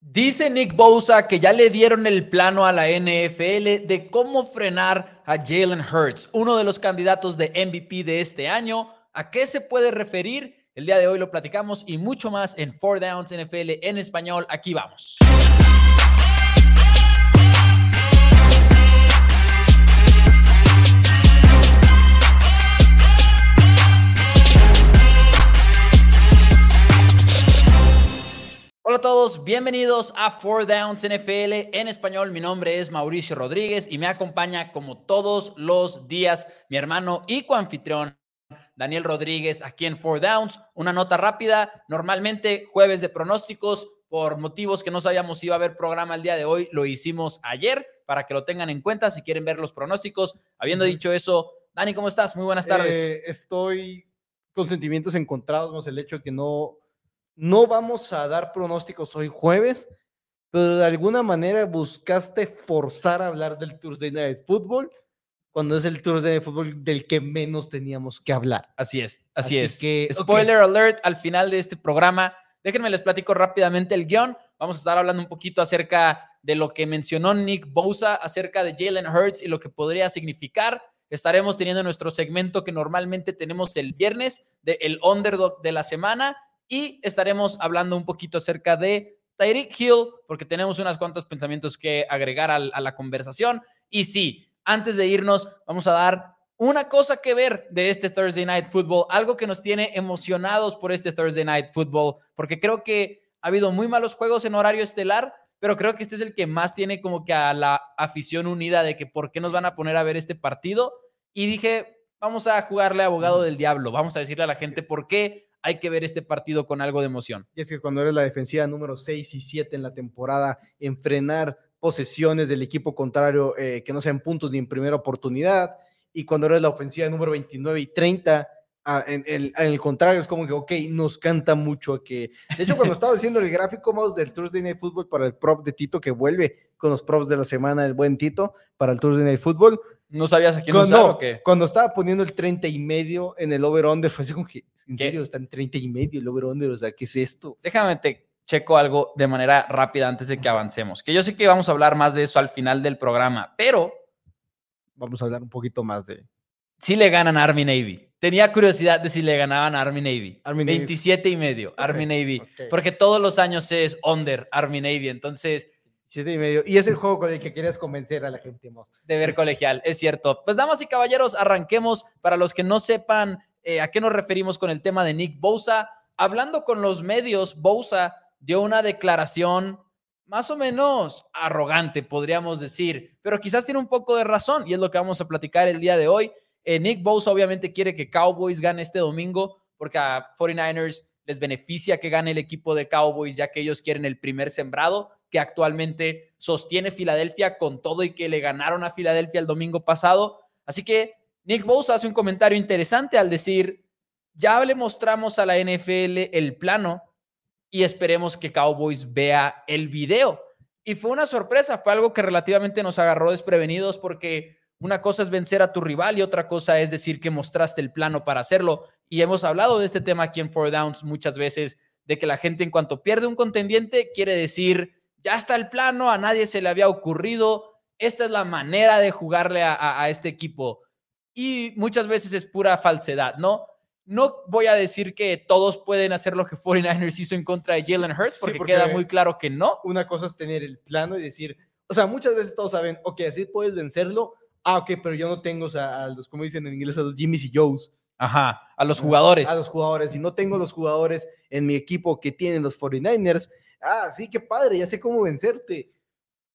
Dice Nick Bosa que ya le dieron el plano a la NFL de cómo frenar a Jalen Hurts, uno de los candidatos de MVP de este año. ¿A qué se puede referir? El día de hoy lo platicamos y mucho más en Four Downs NFL en español. Aquí vamos. Hola a todos, bienvenidos a Four Downs NFL en español. Mi nombre es Mauricio Rodríguez y me acompaña como todos los días mi hermano y coanfitrión Daniel Rodríguez aquí en Four Downs. Una nota rápida, normalmente jueves de pronósticos, por motivos que no sabíamos si iba a haber programa el día de hoy, lo hicimos ayer para que lo tengan en cuenta si quieren ver los pronósticos. Habiendo dicho eso, Dani, ¿cómo estás? Muy buenas tardes. Eh, estoy con sentimientos encontrados, el hecho de que no no vamos a dar pronósticos hoy jueves, pero de alguna manera buscaste forzar a hablar del Thursday Night Football cuando es el Thursday Night Football del que menos teníamos que hablar. Así es, así, es. Que, Spoiler alert al final de este programa. Déjenme les platico rápidamente el guion. Vamos a estar hablando un poquito acerca de lo que mencionó Nick Bosa acerca de Jalen Hurts y lo que podría significar. Estaremos teniendo nuestro segmento que normalmente tenemos el viernes de el underdog de la semana y estaremos hablando un poquito acerca de Tyreek Hill, porque tenemos unos cuantos pensamientos que agregar a, la conversación. Y sí, antes de irnos, vamos a dar una cosa que ver de este Thursday Night Football, algo que nos tiene emocionados por este Thursday Night Football, porque creo que ha habido muy malos juegos en horario estelar, pero creo que este es el que más tiene como que a la afición unida de que por qué nos van a poner a ver este partido. Y dije, vamos a jugarle abogado del diablo, vamos a decirle a la gente por qué hay que ver este partido con algo de emoción. Y es que cuando eres la defensiva número 6 y 7 en la temporada, en frenar posesiones del equipo contrario eh, que no sean puntos ni en primera oportunidad, y cuando eres la ofensiva número 29 y 30, ah, en, el contrario, es como que, ok, nos canta mucho que... De hecho, cuando estaba haciendo el gráfico más del Thursday Night Football para el prop de Tito, que vuelve con los props de la semana, el buen Tito, para el Thursday Night Football, ¿No sabías a quién cuando, usar o qué? Cuando estaba poniendo el 30 y medio en el over-under, fue así como que, en serio, está en 30 y medio el over-under, o sea, ¿qué es esto? Déjame te checo algo de manera rápida antes de que avancemos, que yo sé que vamos a hablar más de eso al final del programa, pero... Vamos a hablar un poquito más de... Si le ganan a Army Navy. Tenía curiosidad de si le ganaban a Army Navy. Army 27 y medio, Army Navy. Porque todos los años es under Army Navy, entonces Siete y medio. Y es el juego con el que quieres convencer a la gente. De ver colegial, es cierto. Pues damas y caballeros, arranquemos. Para los que no sepan eh, a qué nos referimos con el tema de Nick Bosa, hablando con los medios, Bosa dio una declaración más o menos arrogante, podríamos decir, pero quizás tiene un poco de razón y es lo que vamos a platicar el día de hoy. Eh, Nick Bosa obviamente quiere que Cowboys gane este domingo porque a 49ers les beneficia que gane el equipo de Cowboys ya que ellos quieren el primer sembrado que actualmente sostiene Filadelfia con todo y que le ganaron a Filadelfia el domingo pasado. Así que Nick Bosa hace un comentario interesante al decir, ya le mostramos a la NFL el plano y esperemos que Cowboys vea el video. Y fue una sorpresa, fue algo que relativamente nos agarró desprevenidos porque una cosa es vencer a tu rival y otra cosa es decir que mostraste el plano para hacerlo. Y hemos hablado de este tema aquí en Four Downs muchas veces, de que la gente en cuanto pierde un contendiente quiere decir ya está el plano, a nadie se le había ocurrido, esta es la manera de jugarle a, este equipo. Y muchas veces es pura falsedad, ¿no? No voy a decir que todos pueden hacer lo que 49ers hizo en contra de Jalen Hurts, porque, queda muy claro que no. Una cosa es tener el plano y decir, o sea, muchas veces todos saben, ok, así puedes vencerlo, ah, ok, pero yo no tengo, o sea, a los, como dicen en inglés, a los Jimmys y Joes. Ajá, a los jugadores. A los jugadores. Y no tengo los jugadores en mi equipo que tienen los 49ers, ah, sí, qué padre, ya sé cómo vencerte.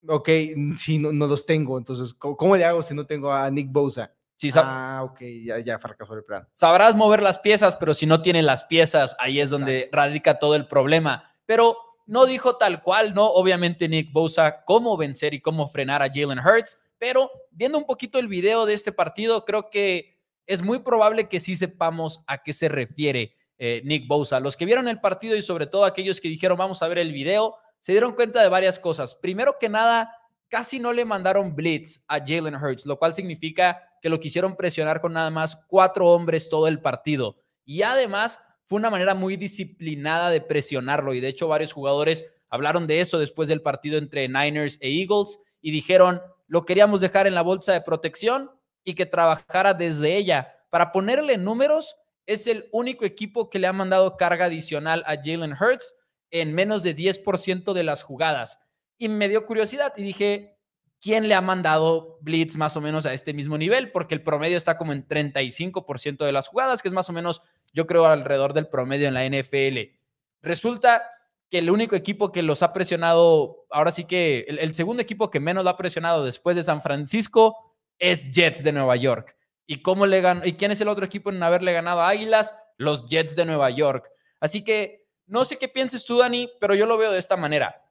Ok, sí, no, no los tengo, entonces, ¿cómo, le hago si no tengo a Nick Bosa? Sí, ah, ok, ya, ya fracasó el plan. Sabrás mover las piezas, pero si no tienen las piezas, ahí es donde radica todo el problema. Pero no dijo tal cual, ¿no? Obviamente Nick Bosa cómo vencer y cómo frenar a Jalen Hurts, pero viendo un poquito el video de este partido, creo que es muy probable que sí sepamos a qué se refiere eh, Nick Bosa. Los que vieron el partido y sobre todo aquellos que dijeron vamos a ver el video, se dieron cuenta de varias cosas. Primero que nada, casi no le mandaron blitz a Jalen Hurts, lo cual significa que lo quisieron presionar con nada más cuatro hombres todo el partido. Y además fue una manera muy disciplinada de presionarlo y de hecho varios jugadores hablaron de eso después del partido entre Niners e Eagles y dijeron, lo queríamos dejar en la bolsa de protección y que trabajara desde ella. Para ponerle números, es el único equipo que le ha mandado carga adicional a Jalen Hurts en menos de 10% de las jugadas. Y me dio curiosidad y dije, ¿quién le ha mandado blitz más o menos a este mismo nivel? Porque el promedio está como en 35% de las jugadas, que es más o menos, yo creo, alrededor del promedio en la NFL. Resulta que el único equipo que los ha presionado, ahora sí que el, segundo equipo que menos lo ha presionado después de San Francisco es Jets de Nueva York. ¿Y cómo le ganó? ¿Y quién es el otro equipo en haberle ganado a Águilas? Los Jets de Nueva York. Así que no sé qué pienses tú, Dani, pero yo lo veo de esta manera.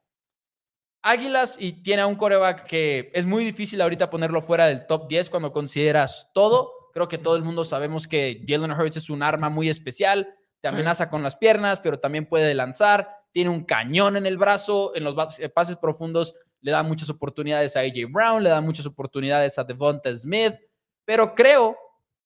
Águilas y tiene a un coreback que es muy difícil ahorita ponerlo fuera del top 10 cuando consideras todo. Creo que todo el mundo sabemos que Jalen Hurts es un arma muy especial, te amenaza con las piernas, pero también puede lanzar, tiene un cañón en el brazo, en los pases profundos le da muchas oportunidades a AJ Brown, le da muchas oportunidades a Devonta Smith, pero creo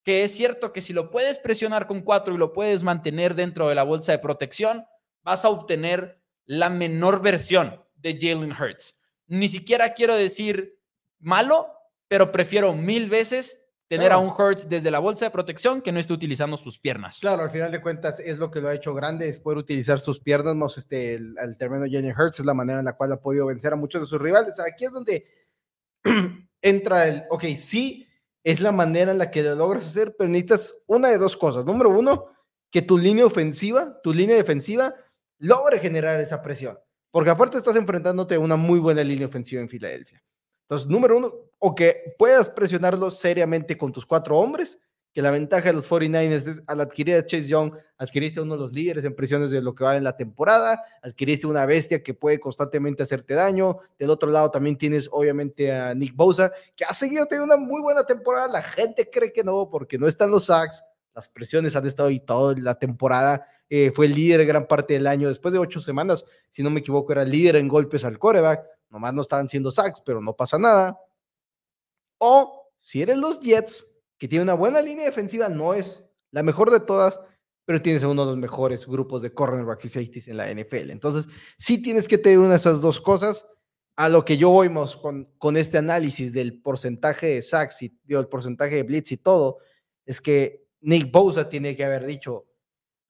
que es cierto que si lo puedes presionar con cuatro y lo puedes mantener dentro de la bolsa de protección, vas a obtener la menor versión de Jalen Hurts. Ni siquiera quiero decir malo, pero prefiero mil veces tener a un Hurts desde la bolsa de protección que no esté utilizando sus piernas. Claro, al final de cuentas es lo que lo ha hecho grande, es poder utilizar sus piernas, no este, el, el término Jalen Hurts es la manera en la cual ha podido vencer a muchos de sus rivales. Aquí es donde entra el, ok, sí, es la manera en la que lo logras hacer, pero necesitas una de dos cosas. Número uno, que tu línea ofensiva, tu línea defensiva, logre generar esa presión. Porque aparte estás enfrentándote a una muy buena línea ofensiva en Filadelfia. Entonces, número uno, o que puedas presionarlo seriamente con tus cuatro hombres, que la ventaja de los 49ers es al adquirir a Chase Young, adquiriste uno de los líderes en presiones de lo que va en la temporada, adquiriste una bestia que puede constantemente hacerte daño. Del otro lado también tienes obviamente a Nick Bosa, que ha seguido teniendo una muy buena temporada. La gente cree que no, porque no están los sacks, las presiones han estado ahí toda la temporada. Eh, fue el líder gran parte del año. Después de ocho semanas, si no me equivoco, era líder en golpes al coreback. Nomás no estaban siendo sacks, pero no pasa nada. O si eres los Jets, que tiene una buena línea defensiva, no es la mejor de todas, pero tienes uno de los mejores grupos de cornerbacks y safeties en la NFL. Entonces, sí tienes que tener una de esas dos cosas. A lo que yo voy con, con este análisis del porcentaje de sacks y el porcentaje de blitz y todo, es que Nick Bosa tiene que haber dicho,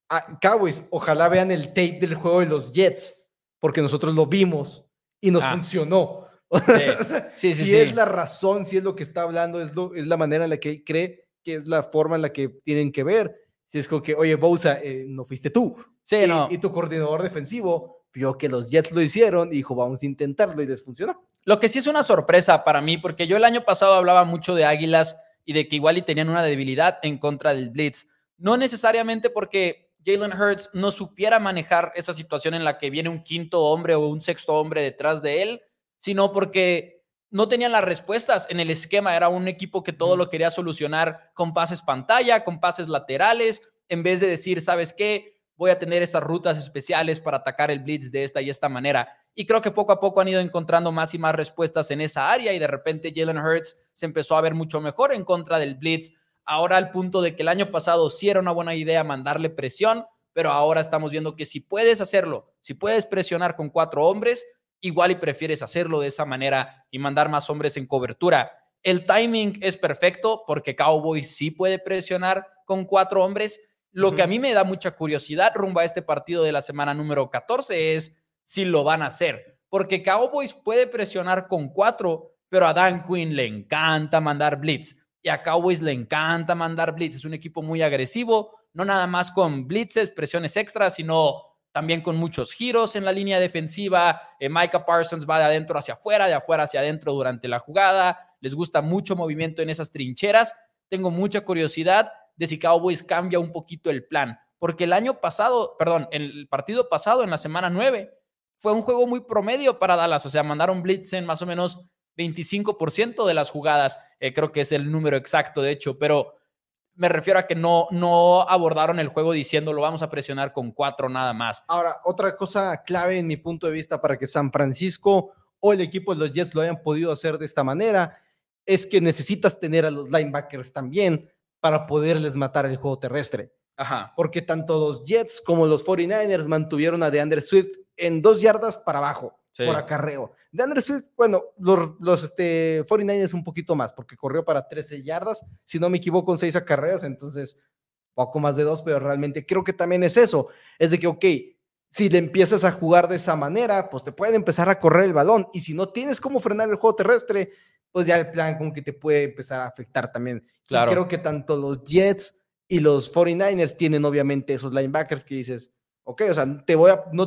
ah, Cowboys, ojalá vean el tape del juego de los Jets, porque nosotros lo vimos y nos ah. funcionó. Sí. si es la razón, si es lo que está hablando, es, lo, es la manera en la que cree que es la forma en la que tienen que ver. Si es como que, oye, Bosa, eh, no fuiste tú. Sí, y, no. y tu coordinador defensivo vio que los Jets lo hicieron y dijo, vamos a intentarlo y les funcionó. Lo que sí es una sorpresa para mí, porque yo el año pasado hablaba mucho de Águilas y de que igual y tenían una debilidad en contra del Blitz. No necesariamente porque Jalen Hurts no supiera manejar esa situación en la que viene un quinto hombre o un sexto hombre detrás de él, sino porque no tenían las respuestas en el esquema. Era un equipo que todo lo quería solucionar con pases pantalla, con pases laterales, en vez de decir, ¿sabes qué? Voy a tener estas rutas especiales para atacar el blitz de esta y esta manera. Y creo que poco a poco han ido encontrando más y más respuestas en esa área y de repente Jalen Hurts se empezó a ver mucho mejor en contra del blitz. Ahora al punto de que el año pasado sí era una buena idea mandarle presión, pero ahora estamos viendo que si puedes hacerlo, si puedes presionar con cuatro hombres, igual y prefieres hacerlo de esa manera y mandar más hombres en cobertura. El timing es perfecto porque Cowboys sí puede presionar con cuatro hombres. Lo que a mí me da mucha curiosidad rumbo a este partido de la semana número 14 es si lo van a hacer, porque Cowboys puede presionar con cuatro, pero a Dan Quinn le encanta mandar blitz y a Cowboys le encanta mandar blitz. Es un equipo muy agresivo, no nada más con blitzes, presiones extras, sino también con muchos giros en la línea defensiva. Eh, Micah Parsons va de adentro hacia afuera, de afuera hacia adentro durante la jugada. Les gusta mucho movimiento en esas trincheras. Tengo mucha curiosidad de si Cowboys cambia un poquito el plan, porque el año pasado, perdón, el partido pasado, en la semana 9, fue un juego muy promedio para Dallas, o sea, mandaron blitz en más o menos 25% de las jugadas, eh, creo que es el número exacto, de hecho, pero me refiero a que no, no abordaron el juego diciendo lo vamos a presionar con cuatro nada más. Ahora, otra cosa clave en mi punto de vista para que San Francisco o el equipo de los Jets lo hayan podido hacer de esta manera es que necesitas tener a los linebackers también para poderles matar el juego terrestre. Ajá. porque tanto los Jets como los 49ers mantuvieron a DeAndre Swift en dos yardas para abajo Sí. por acarreo. DeAndre Swift, bueno, los, los este, 49ers un poquito más, porque corrió para 13 yardas, si no me equivoco, con 6 acarreos, entonces poco más de dos, pero realmente creo que también es eso, es de que, ok, si le empiezas a jugar de esa manera, pues te pueden empezar a correr el balón, y si no tienes cómo frenar el juego terrestre, pues ya el plan como que te puede empezar a afectar también. Y Claro. creo que tanto los Jets y los 49ers tienen obviamente esos linebackers que dices, ok, o sea, no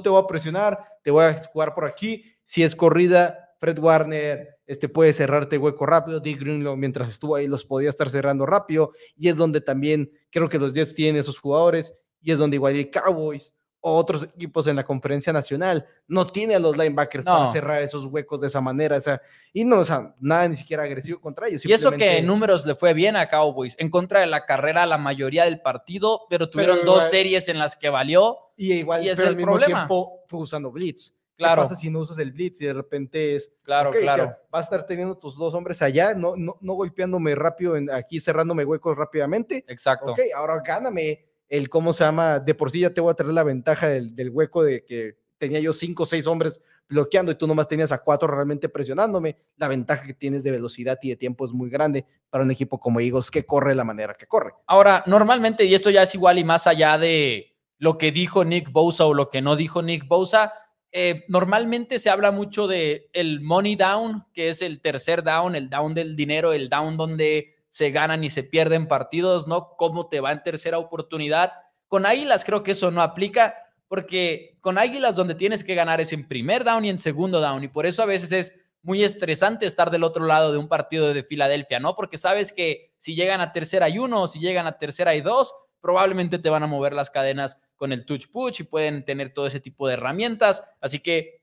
te voy a presionar, te voy a jugar por aquí. Si es corrida, Fred Warner este, puede cerrarte hueco rápido. Dick Greenlaw, mientras estuvo ahí, los podía estar cerrando rápido. Y es donde también creo que los Jets tienen esos jugadores. Y es donde igual el Cowboys otros equipos en la conferencia nacional no tienen a los linebackers para No. cerrar esos huecos de esa manera. O sea, y no, o sea, nada ni siquiera agresivo contra ellos. Y eso que en números le fue bien a Cowboys, en contra de la carrera la mayoría del partido, pero tuvieron Pero dos series en las que valió. Y igual, Y es pero el al mismo problema. tiempo fue usando blitz. Claro. ¿Qué pasa si no usas el blitz y de repente es, Claro, ok, claro. vas a estar teniendo tus dos hombres allá, no, no, no golpeándome rápido, en, aquí cerrándome huecos rápidamente? Exacto. Ok, ahora gáname el, ¿cómo se llama? De por sí ya te voy a traer la ventaja del, del hueco de que tenía yo cinco o seis hombres bloqueando y tú nomás tenías a cuatro realmente presionándome. La ventaja que tienes de velocidad y de tiempo es muy grande para un equipo como Eagles que corre la manera que corre. Ahora, normalmente, y esto ya es igual y más allá de lo que dijo Nick Bosa o lo que no dijo Nick Bosa, eh, normalmente se habla mucho de el money down, que es el tercer down, el down del dinero, el down donde se ganan y se pierden partidos, ¿no? Cómo te va en tercera oportunidad. Con Águilas creo que eso no aplica, porque con Águilas donde tienes que ganar es en primer down y en segundo down, y por eso a veces es muy estresante estar del otro lado de un partido de Filadelfia, ¿no? Porque sabes que si llegan a tercera y uno si llegan a tercera y dos, probablemente te van a mover las cadenas con el touch push y pueden tener todo ese tipo de herramientas. Así que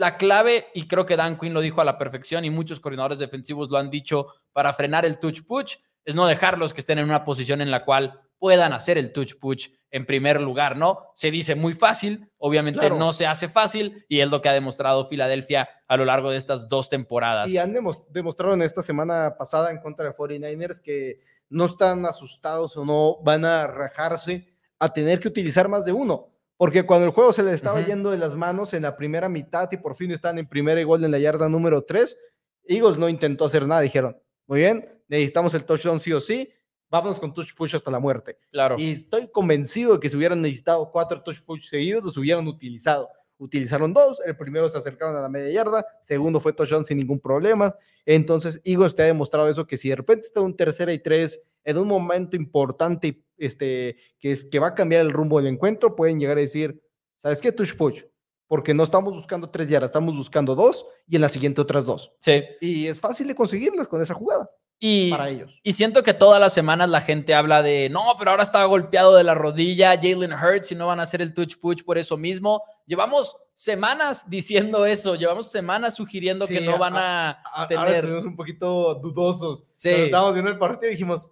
la clave, y creo que Dan Quinn lo dijo a la perfección y muchos coordinadores defensivos lo han dicho para frenar el touch push, es no dejarlos que estén en una posición en la cual puedan hacer el touch push en primer lugar, ¿no? Se dice muy fácil, obviamente Claro. no se hace fácil y es lo que ha demostrado Filadelfia a lo largo de estas dos temporadas. Y han demos- demostrado en esta semana pasada en contra de 49ers que no están asustados o no van a rajarse a tener que utilizar más de uno. Porque cuando el juego se les estaba yendo de las manos en la primera mitad y por fin están en primera y gol en la yarda número 3, Eagles no intentó hacer nada. Dijeron, muy bien, necesitamos el touchdown sí o sí, vámonos con touch push hasta la muerte. Claro. Y estoy convencido de que si hubieran necesitado cuatro touch push seguidos, los hubieran utilizado. Utilizaron dos, el primero se acercaron a la media yarda, segundo fue touchdown sin ningún problema. Entonces, Eagles te ha demostrado eso, que si de repente está un tercera y tres en un momento importante este, que, es, que va a cambiar el rumbo del encuentro, pueden llegar a decir, ¿sabes qué? Touch push. Porque no estamos buscando tres yardas, estamos buscando dos y en la siguiente otras dos. Sí. Y es fácil de conseguirlas con esa jugada Y, para ellos. Y siento que todas las semanas la gente habla de, no, pero ahora está golpeado de la rodilla, Jalen Hurts y no van a hacer el touch push por eso mismo. Llevamos semanas diciendo eso, llevamos semanas sugiriendo que Sí, no a- van a, A- Ahora tener... estuvimos un poquito dudosos. Sí. Estábamos viendo el partido y dijimos,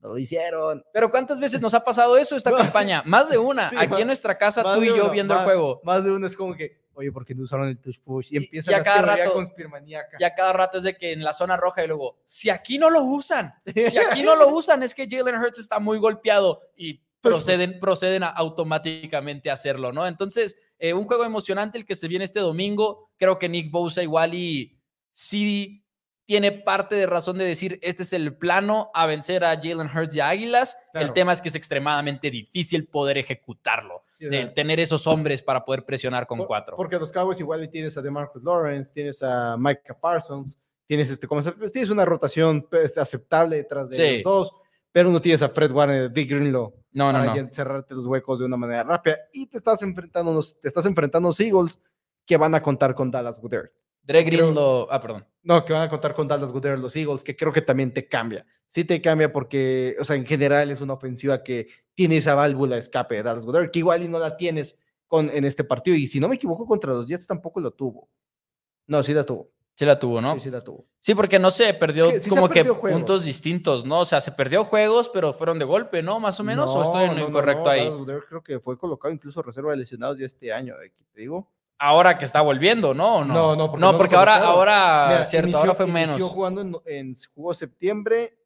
no lo hicieron. Pero ¿cuántas veces nos ha pasado eso esta No, sí. campaña? Más de una. Sí, Aquí más- en nuestra casa, tú y yo uno, viendo más- el juego. Más de uno es como que, oye, ¿por qué no usaron el touch push? Y Y- empieza y a la cada rato- conspirmaníaca. Ya cada rato es de que en la zona roja y luego, si aquí no lo usan, si aquí no lo usan, es que Jalen Hurts está muy golpeado y proceden, proceden a- automáticamente a hacerlo, ¿no? Entonces, eh, un juego emocionante el que se viene este domingo. Creo que Nick Bosa igual y sí tiene parte de razón de decir, este es el plano a vencer a Jalen Hurts y a Águilas. El tema es que es extremadamente difícil poder ejecutarlo, Sí, el tener esos hombres para poder presionar con por- cuatro. Porque los Cowboys igual tienes a DeMarcus Lawrence, tienes a Micah Parsons, tienes, este, como, pues, tienes una rotación pues, aceptable detrás de Sí. los dos, pero no tienes a Fred Warner, Big Greenlaw, no, no, para no. ya cerrarte los huecos de una manera rápida. Y te estás enfrentando, te estás enfrentando a los Eagles que van a contar con Dallas Goodell. Dre creo- Greenlaw, ah, perdón. No, que van a contar con Dallas Goodell los Eagles, que creo que también te cambia. Sí te cambia porque, o sea, en general es una ofensiva que tiene esa válvula de escape de Dallas Goodell, que igual y no la tienes con, en este partido. Y si no me equivoco, contra los Jets tampoco lo tuvo. No, sí la tuvo. Sí la tuvo, ¿no? Sí, sí la tuvo. Sí, porque no se perdió se como que juegos. puntos distintos, ¿no? O sea, se perdió juegos, pero fueron de golpe, ¿no? Más o menos, o estoy en lo No, incorrecto no, ahí. Creo que fue colocado incluso reserva de lesionados ya este año, aquí te digo. Ahora que está volviendo, ¿no? ¿O no? No, no, porque no, porque ahora, ahora, Mira, cierto, inició- ahora fue inició menos. jugando en, en jugó septiembre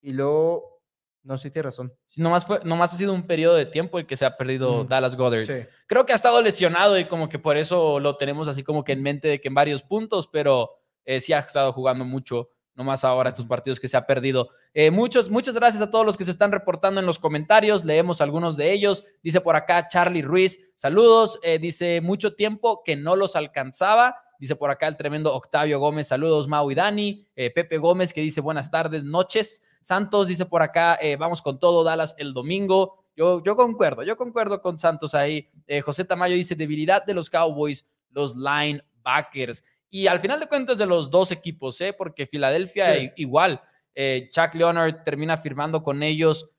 y luego No, sí, tiene razón. Nomás, fue, nomás ha sido un periodo de tiempo el que se ha perdido Mm. Dallas Goddard. Sí. Creo que ha estado lesionado y como que por eso lo tenemos así como que en mente de que en varios puntos, pero eh, sí ha estado jugando mucho, nomás ahora estos partidos que se ha perdido. Eh, muchos, muchas gracias a todos los que se están reportando en los comentarios, leemos algunos de ellos. Dice por acá Charlie Ruiz, saludos, Eh, dice mucho tiempo que no los alcanzaba. Dice por acá el tremendo Octavio Gómez, saludos Mau y Dani. Eh, Pepe Gómez que dice buenas tardes, noches. Santos dice por acá, vamos con todo, Dallas el domingo. Yo, yo concuerdo, yo concuerdo con Santos ahí. José Tamayo dice debilidad de los Cowboys, los linebackers. Y al final de cuentas de los dos equipos, ¿eh? porque Filadelfia Sí. igual. Eh, Chuck Leonard termina firmando con ellos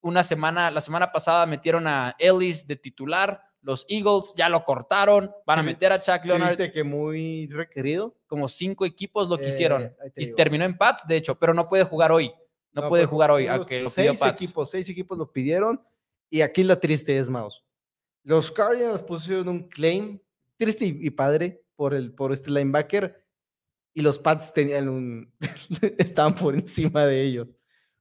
una semana, la semana pasada metieron a Ellis de titular, los Eagles ya lo cortaron, van a meter a Chuck Leonard, que muy requerido. como cinco equipos lo Eh, quisieron y digo. terminó en Pats, de hecho, pero no puede jugar hoy, no, puede pues, jugar hoy, aunque lo pidió seis Pats. equipos, seis equipos lo pidieron. Y aquí la triste es Mouse. Los Cardinals pusieron un claim triste y padre por, el, por este linebacker. Y los Pats tenían un. estaban por encima de ellos.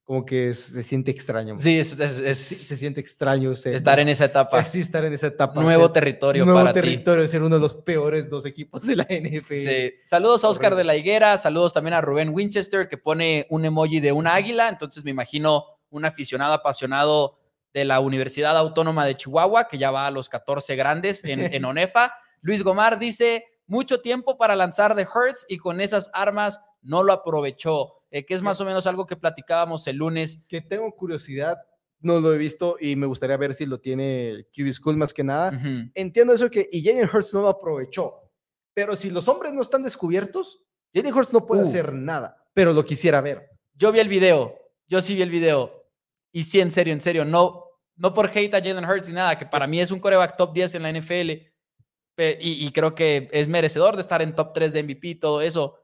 Como que se siente extraño. Sí, es, es- se, es se siente extraño estar en esa etapa, Sí, estar en esa etapa. nuevo ser- territorio nuevo para ti. territorio, ser uno de los peores dos equipos de la NFL. Sí. Saludos a Oscar de la Higuera, saludos también a Rubén Winchester que pone un emoji de una águila, entonces me imagino un aficionado apasionado de la Universidad Autónoma de Chihuahua que ya va a los 14 grandes en, en ONEFA. Luis Gomar dice, mucho tiempo para lanzar de Hertz y con esas armas no lo aprovechó, eh, que es más o menos algo que platicábamos el lunes. que tengo curiosidad, no lo he visto y me gustaría ver si lo tiene QB School más que nada. Entiendo eso que y Jalen Hurts no lo aprovechó, pero si los hombres no están descubiertos, Jalen Hurts no puede Uh. hacer nada, pero lo quisiera ver. Yo vi el video, yo sí vi el video. Y sí, en serio, en serio, no, no por hate a Jalen Hurts ni nada, que para mí es un coreback top 10 en la NFL y, y creo que es merecedor de estar en top 3 de MVP y todo eso.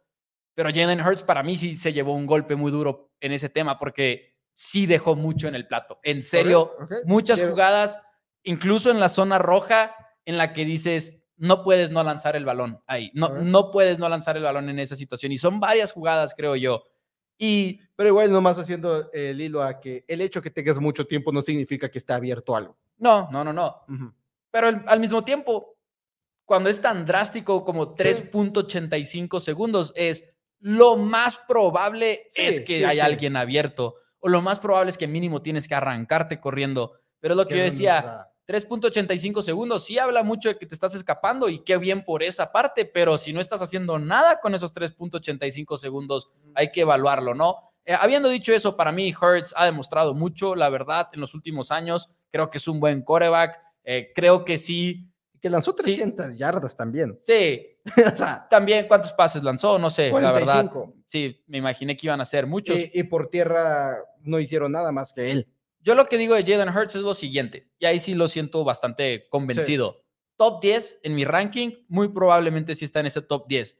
Pero Jalen Hurts para mí sí se llevó un golpe muy duro en ese tema porque sí dejó mucho en el plato. En serio, Ok, ok. muchas Quiero- jugadas, incluso en la zona roja, en la que dices, no puedes no lanzar el balón ahí, no, Ok. no puedes no lanzar el balón en esa situación. Y son varias jugadas, creo yo. Y Pero igual nomás haciendo el hilo a que el hecho que tengas mucho tiempo no significa que está abierto algo. no, no, no, no. Ujú. Pero al, al mismo tiempo, cuando es tan drástico como 3.85 segundos, es lo más probable Sí, es que sí, haya sí. alguien abierto. O lo más probable es que mínimo tienes que arrancarte corriendo. Pero es lo que yo decía, nuestra- 3.85 segundos sí habla mucho de que te estás escapando y qué bien por esa parte, pero si no estás haciendo nada con esos 3.85 segundos, hay que evaluarlo, ¿no? Eh, habiendo dicho eso, para mí Hertz ha demostrado mucho, la verdad, en los últimos años. Creo que es un buen coreback. eh, creo que sí. Que lanzó Sí. 300 yardas también. Sí, o sea, también cuántos pases lanzó, no sé, la verdad. 45. Sí, me imaginé que iban a ser muchos. Y, y por tierra no hicieron nada más que él. Yo lo que digo de Jalen Hurts es lo siguiente, y ahí sí lo siento bastante convencido. Top 10 en mi ranking, muy probablemente sí está en ese top 10.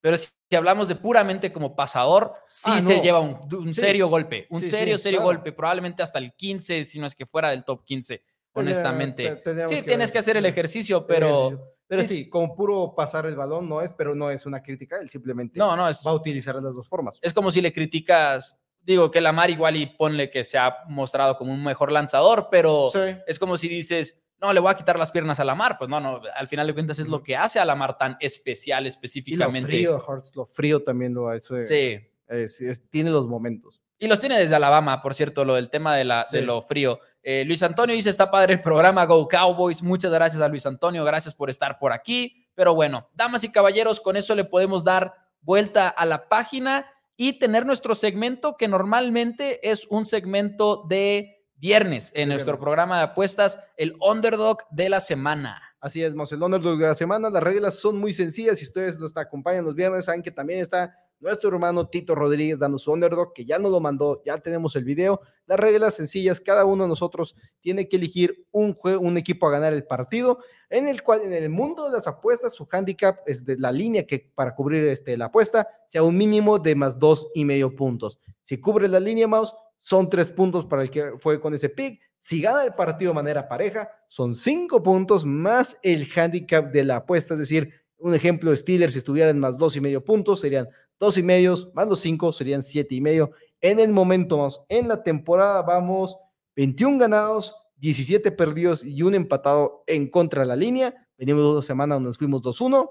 Pero si, hablamos de puramente como pasador, sí Ah, se no. lleva un, un Sí. serio golpe, un serio, serio claro. golpe, probablemente hasta el 15, si no es que fuera del top 15, honestamente. sí, que tienes ver. que hacer el ejercicio, Pero, pero es- sí, como puro pasar el balón no es, pero no es una crítica, él simplemente no, no, es, va a utilizar las dos formas. es como si le criticas, digo que Lamar igual y ponle que se ha mostrado como un mejor lanzador, pero... Sí. es como si dices, no, le voy a quitar las piernas a Lamar. Pues no, no, al final de cuentas es lo que hace a Lamar tan especial Y lo específicamente. frío, lo frío también lo hace. Sí. es- es- tiene los momentos. Y los tiene desde Alabama, por cierto, lo del tema de, la, de lo frío. Eh, Luis Antonio dice, está padre el programa Go Cowboys. Muchas gracias a Luis Antonio, gracias por estar por aquí. Pero bueno, damas y caballeros, con eso le podemos dar vuelta a la página y tener nuestro segmento que normalmente es un segmento de viernes en nuestro programa de apuestas, el underdog de la semana. Así es, Mos, el underdog de la semana. Las reglas son muy sencillas. Si ustedes nos acompañan los viernes, saben que también está nuestro hermano Tito Rodríguez dando su underdog, que ya nos lo mandó, ya tenemos el video. Las reglas sencillas, cada uno de nosotros tiene que elegir un, jue- un equipo a ganar el partido, en el cual en el mundo de las apuestas, su handicap es de la línea que para cubrir este, la apuesta sea un mínimo de más dos y medio puntos. Si cubre la línea, Mouse, son tres puntos para el que fue con ese pick. Si gana el partido de manera pareja, son cinco puntos más el handicap de la apuesta. Es decir, un ejemplo, Steelers, si estuvieran más dos y medio puntos, serían dos y medios, más los cinco serían siete y medio. En el momento, vamos, en la temporada vamos 21 ganados, 17 perdidos y un empatado en contra de la línea. Venimos dos semanas donde nos fuimos 2-1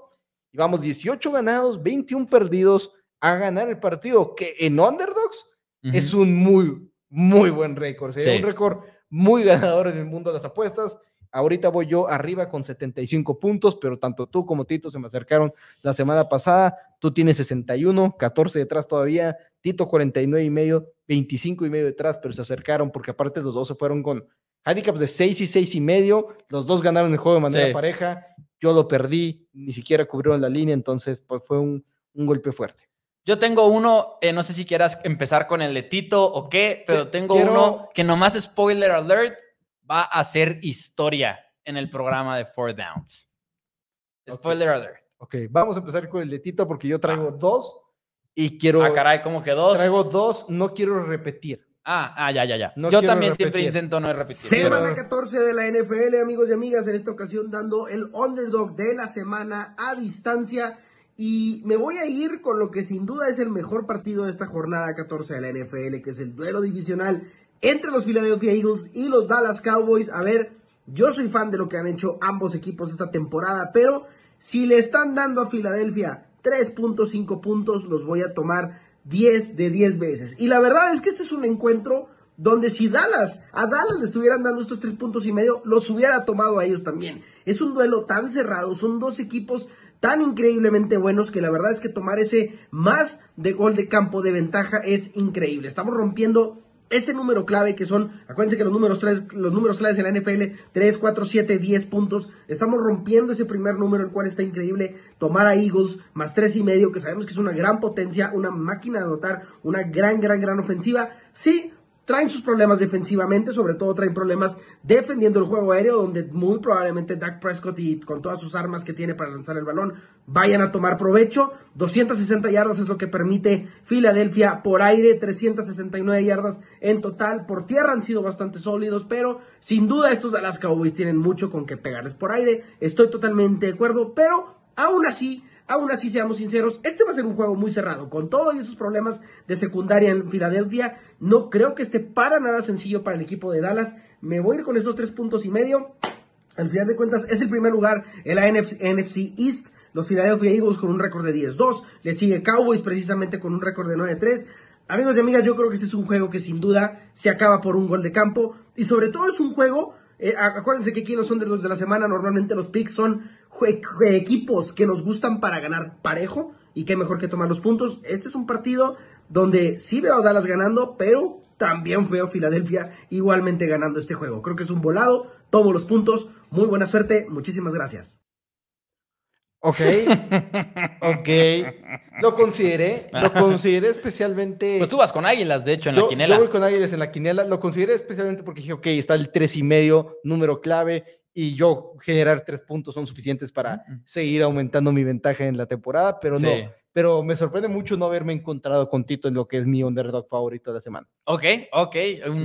y vamos 18 ganados, 21 perdidos a ganar el partido, que en underdogs es un muy, muy buen récord. Sería un récord muy ganador en el mundo de las apuestas. Ahorita voy yo arriba con 75 puntos, pero tanto tú como Tito se me acercaron la semana pasada. Tú tienes 61, 14 detrás todavía, Tito 49 y medio, 25 y medio detrás, pero se acercaron porque aparte los dos se fueron con handicaps de 6 y 6 y medio. Los dos ganaron el juego de manera pareja. Yo lo perdí, ni siquiera cubrieron la línea, entonces pues, fue un, un golpe fuerte. Yo tengo uno, eh, no sé si quieras empezar con el de Tito o qué, pero tengo uno que nomás spoiler alert, va a hacer historia en el programa de Four Downs. Spoiler alert. Ok, vamos a empezar con el de Tito porque yo traigo dos y quiero... Ah, caray, ¿cómo que dos? Traigo dos, no quiero repetir. Ah, ah, ya, ya, ya. yo también siempre intento no repetir. Semana 14 de la NFL, amigos y amigas, en esta ocasión dando el underdog de la semana a distancia y me voy a ir con lo que sin duda es el mejor partido de esta jornada 14 de la NFL, que es el duelo divisional entre los Philadelphia Eagles y los Dallas Cowboys. A ver, yo soy fan de lo que han hecho ambos equipos esta temporada, pero si le están dando a Filadelfia 3.5 puntos, los voy a tomar 10 de 10 veces. Y la verdad es que este es un encuentro donde si Dallas, a Dallas le estuvieran dando estos 3 puntos y medio, los hubiera tomado a ellos también. Es un duelo tan cerrado, son dos equipos tan increíblemente buenos que la verdad es que tomar ese más de gol de campo de ventaja es increíble. Estamos rompiendo ese número clave que son, acuérdense que los números, tres, los números claves en la NFL, 3, 4, 7, 10 puntos, estamos rompiendo ese primer número, el cual está increíble, tomar a Eagles más tres y medio, que sabemos que es una gran potencia, una máquina de anotar, una gran, gran, gran ofensiva, sí, traen sus problemas defensivamente, sobre todo traen problemas defendiendo el juego aéreo, donde muy probablemente Dak Prescott y con todas sus armas que tiene para lanzar el balón vayan a tomar provecho. 260 yardas es lo que permite Filadelfia por aire, 369 yardas en total. Por tierra han sido bastante sólidos, pero sin duda estos Dallas Cowboys tienen mucho con que pegarles por aire. Estoy totalmente de acuerdo, pero aún así Aún así, seamos sinceros, este va a ser un juego muy cerrado. Con todos esos problemas de secundaria en Filadelfia, no creo que esté para nada sencillo para el equipo de Dallas. Me voy a ir con esos tres puntos y medio. Al final de cuentas, es el primer lugar en la NFC, East. Los Philadelphia Eagles con un récord de 10-2. Le sigue Cowboys precisamente con un récord de 9-3. Amigos y amigas, yo creo que este es un juego que sin duda se acaba por un gol de campo. Y sobre todo es un juego eh, acuérdense que aquí en los underdogs de la semana normalmente los picks son equipos que nos gustan para ganar parejo y qué mejor que tomar los puntos. Este es un partido donde sí veo a Dallas ganando, pero también veo a Filadelfia igualmente ganando este juego. Creo que es un volado, tomo los puntos. Muy buena suerte, muchísimas gracias. Ok, ok. Lo consideré, lo consideré especialmente. Pues tú vas con águilas, de hecho, en la quinela. Yo voy con águilas en la quinela. Lo consideré especialmente porque dije, ok, está el tres y medio, número clave, y yo generar tres puntos son suficientes para seguir aumentando mi ventaja en la temporada, pero no. Pero me sorprende mucho no haberme encontrado con Tito en lo que es mi underdog favorito de la semana. Ok, ok,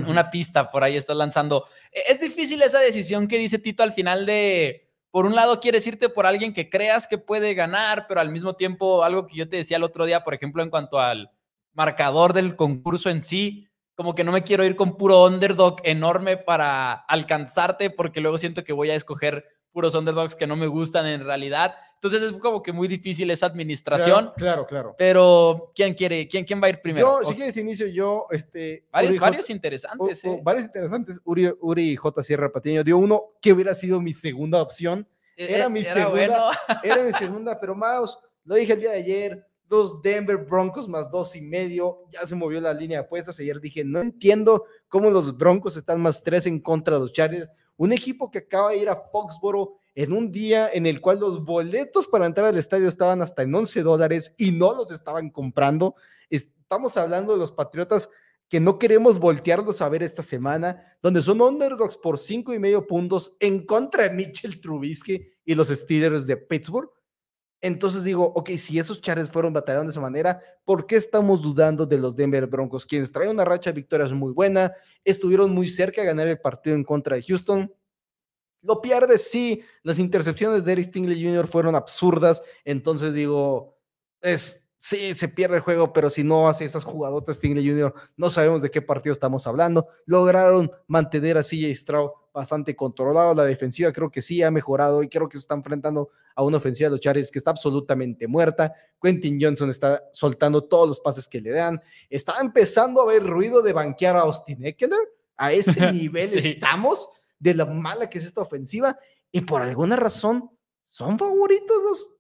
una pista por ahí estás lanzando. E, es difícil esa decisión que dice Tito al final de por un lado quieres irte por alguien que creas que puede ganar, pero al mismo tiempo algo que yo te decía el otro día, por ejemplo, en cuanto al marcador del concurso en sí, como que no me quiero ir con puro underdog enorme para alcanzarte, porque luego siento que voy a escoger puros underdogs que no me gustan en realidad. Entonces es como que muy difícil esa administración. Claro, claro. Pero ¿quién quiere? ¿Quién, quién va a ir primero? Yo, si quieres inicio, yo, este... Varios, varios interesantes, ¿eh? Varios interesantes. Uri, Uri J. Sierra Patiño dio uno que hubiera sido mi segunda opción. E, era, mi segunda. Era mi segunda, pero Maus, lo dije el día de ayer, dos Denver Broncos más dos y medio, ya se movió la línea de apuestas. Ayer dije, no entiendo cómo los Broncos están más tres en contra de los Chargers. Un equipo que acaba de ir a Foxboro en un día en el cual los boletos para entrar al estadio estaban hasta en 11 dólares y no los estaban comprando. Estamos hablando de los Patriotas que no queremos voltearlos a ver esta semana, donde son underdogs por cinco y medio puntos en contra de Mitchell Trubisky y los Steelers de Pittsburgh. Entonces digo, ok, si esos Chargers fueron batallados de esa manera, ¿por qué estamos dudando de los Denver Broncos, quienes traen una racha de victorias muy buena, estuvieron muy cerca de ganar el partido en contra de Houston? Lo pierdes, sí. Las intercepciones de Eric Stingley Jr. fueron absurdas. Entonces digo, es sí, se pierde el juego, pero si no hace esas jugadotas Stingley Jr., no sabemos de qué partido estamos hablando. Lograron mantener a CJ Stroud bastante controlado. La defensiva creo que sí ha mejorado y creo que se está enfrentando a una ofensiva de los Chargers que está absolutamente muerta. Quentin Johnson está soltando todos los pases que le dan. Está empezando a haber ruido de banquear a Austin Eckler. A ese nivel estamos de la mala que es esta ofensiva y por alguna razón son favoritos los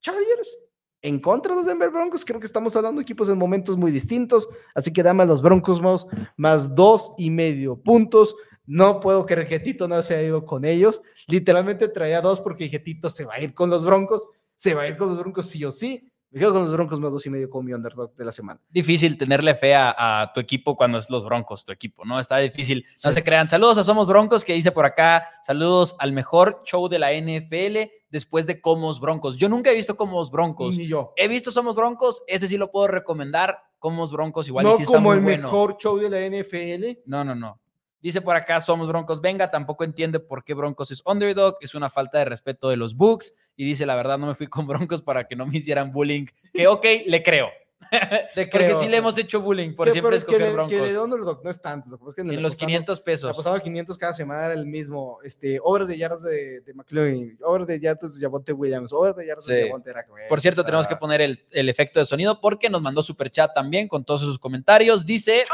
Chargers en contra de los Denver Broncos. Creo que estamos hablando de equipos en momentos muy distintos. Así que dame a los Broncos más, más dos y medio puntos. No puedo creer que Tito no se haya ido con ellos. Literalmente traía dos porque dije Tito se va a ir con los Broncos. Se va a ir con los Broncos sí o sí. Me quedo con los Broncos más dos y medio como mi underdog de la semana. Difícil tenerle fe a, tu equipo cuando es los Broncos, tu equipo, ¿no? Está difícil. No se crean. Saludos a Somos Broncos, que dice por acá. Saludos al mejor show de la NFL después de Comos Broncos. Yo nunca he visto Comos Broncos. Ni yo. He visto Somos Broncos, ese sí lo puedo recomendar. Comos Broncos igual. No sí como el mejor show de la NFL. No, no, no. Dice por acá, somos Broncos. Venga, tampoco entiende por qué Broncos es underdog. Es una falta de respeto de los Bucks. Y dice, la verdad, no me fui con Broncos para que no me hicieran bullying. Que ok, le creo. Le Porque sí le hemos hecho bullying por siempre escoger Broncos. Que de underdog no es tanto. en, los 500 pesos. Ha pasado 500 cada semana era el mismo. Este, obras de yardas de, de McLean, obras de yardas de Javonte Williams, obras de yardas de Javonte Por cierto, tenemos que poner el, el, efecto de sonido porque nos mandó super chat también con todos sus comentarios. Dice...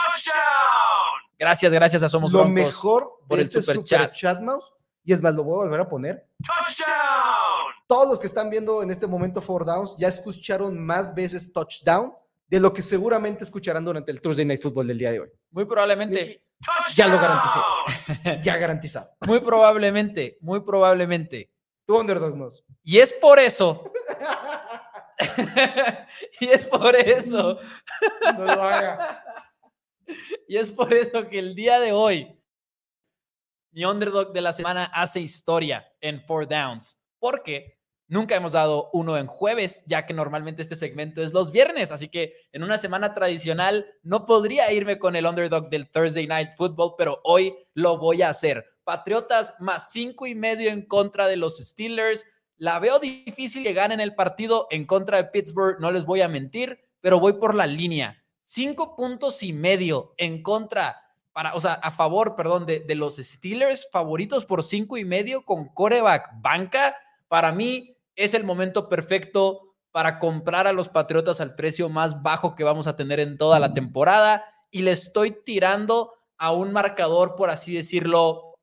Gracias, gracias a Somos Lo mejor por el este super, chat. mouse, y es más, lo voy a volver a poner. Touchdown. Todos los que están viendo en este momento Four Downs ya escucharon más veces touchdown de lo que seguramente escucharán durante el Thursday Night Football del día de hoy. Muy probablemente. ya lo garanticé. ya garantizado. Muy probablemente, muy probablemente. Tu underdog mouse. Y es por eso. y es por eso. no lo haga. Y es por eso que el día de hoy, mi underdog de la semana hace historia en Four Downs, porque nunca hemos dado uno en jueves, ya que normalmente este segmento es los viernes, así que en una semana tradicional no podría irme con el underdog del Thursday Night Football, pero hoy lo voy a hacer. Patriotas más cinco y medio en contra de los Steelers. La veo difícil que ganen el partido en contra de Pittsburgh, no les voy a mentir, pero voy por la línea. Cinco puntos y medio en contra, para, o sea, a favor, perdón, de, de los Steelers, favoritos por cinco y medio con coreback banca. Para mí es el momento perfecto para comprar a los Patriotas al precio más bajo que vamos a tener en toda la temporada. Y le estoy tirando a un marcador, por así decirlo.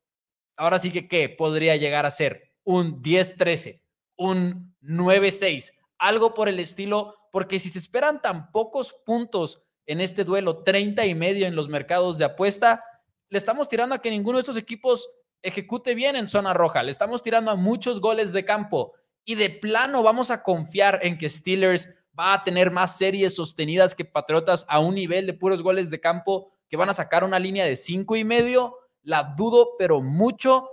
Ahora sí que, ¿qué podría llegar a ser? Un 10-13, un 9-6, algo por el estilo, porque si se esperan tan pocos puntos en este duelo, 30 y medio en los mercados de apuesta. Le estamos tirando a que ninguno de estos equipos ejecute bien en zona roja. Le estamos tirando a muchos goles de campo. Y de plano vamos a confiar en que Steelers va a tener más series sostenidas que Patriotas a un nivel de puros goles de campo que van a sacar una línea de cinco y medio. La dudo, pero mucho,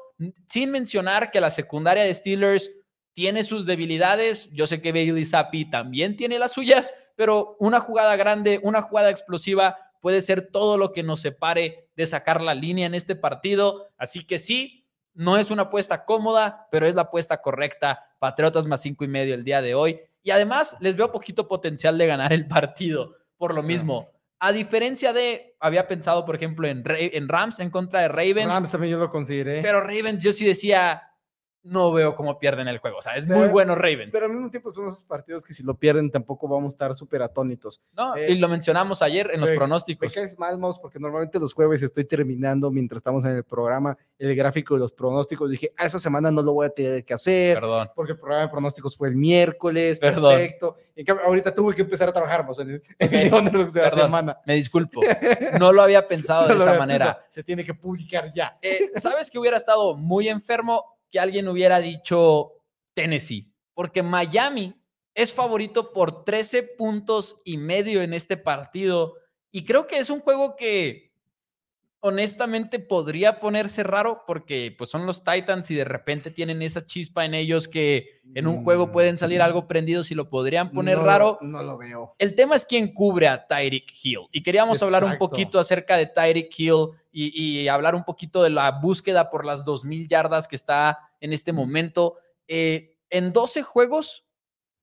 sin mencionar que la secundaria de Steelers tiene sus debilidades. Yo sé que Bailey Zappi también tiene las suyas, pero una jugada grande, una jugada explosiva puede ser todo lo que nos separe de sacar la línea en este partido. Así que sí, no es una apuesta cómoda, pero es la apuesta correcta. Patriotas más cinco y medio el día de hoy. Y además les veo poquito potencial de ganar el partido. Por lo mismo, a diferencia de, había pensado, por ejemplo, en, en Rams en contra de Ravens. Rams también yo lo consideré. Pero Ravens yo sí decía, no veo cómo pierden el juego. O sea, es muy bueno Ravens. Pero al mismo tiempo son esos partidos que si lo pierden tampoco vamos a estar súper atónitos. No, eh, y lo mencionamos ayer en los pronósticos. Me caes mal, porque normalmente los jueves estoy terminando mientras estamos en el programa el gráfico de los pronósticos. Dije, a ah, esa semana no lo voy a tener que hacer. Perdón. Porque el programa de pronósticos fue el miércoles. Perdón. Perfecto. En cambio, ahorita tuve que empezar a trabajar más en el de la semana. Me disculpo. No lo había pensado de esa manera. Se tiene que publicar ya. Eh, ¿Sabes que hubiera estado muy enfermo? Que alguien hubiera dicho Tennessee, porque Miami es favorito por 13 puntos y medio en este partido. Y creo que es un juego que honestamente podría ponerse raro porque pues son los Titans y de repente tienen esa chispa en ellos que en un juego mm, pueden salir algo prendidos y lo podrían poner raro. No lo veo. El tema es quién cubre a Tyreek Hill. Y queríamos hablar un poquito acerca de Tyreek Hill y, hablar un poquito de la búsqueda por las 2.000 yardas que está en este momento. Eh, en 12 juegos,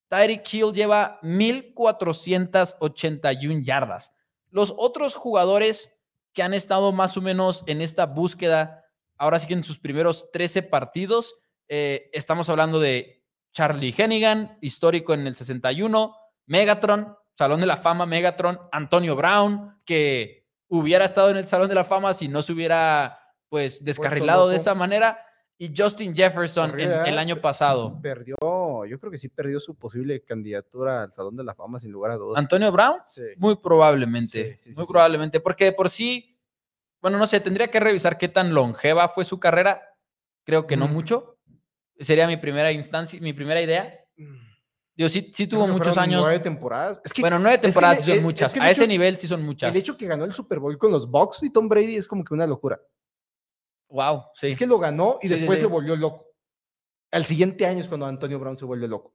Tyreek Hill lleva 1481 yardas. Los otros jugadores que han estado más o menos en esta búsqueda, ahora sí que en sus primeros 13 partidos, eh, estamos hablando de Charlie Hennigan, histórico en el 61, Megatron, Salón de la Fama Megatron, Antonio Brown, que hubiera estado en el Salón de la Fama si no se hubiera pues descarrilado de esa manera, y Justin Jefferson en, el año pasado. Perdió, yo creo que sí perdió su posible candidatura al Salón de la Fama sin lugar a dudas. ¿Antonio Brown? Muy probablemente, muy probablemente, porque por sí, bueno, no sé, tendría que revisar qué tan longeva fue su carrera, creo que no mucho, sería mi primera instancia, mi primera idea. Mm. Digo, sí, sí tuvo muchos años. Nueve temporadas. Es que, bueno, nueve temporadas sí son muchas. a ese nivel sí son muchas. El hecho que ganó el Super Bowl con los Bucks y Tom Brady es como que una locura. Wow, sí. Es que lo ganó y después se volvió loco. Al siguiente año es cuando Antonio Brown se vuelve loco.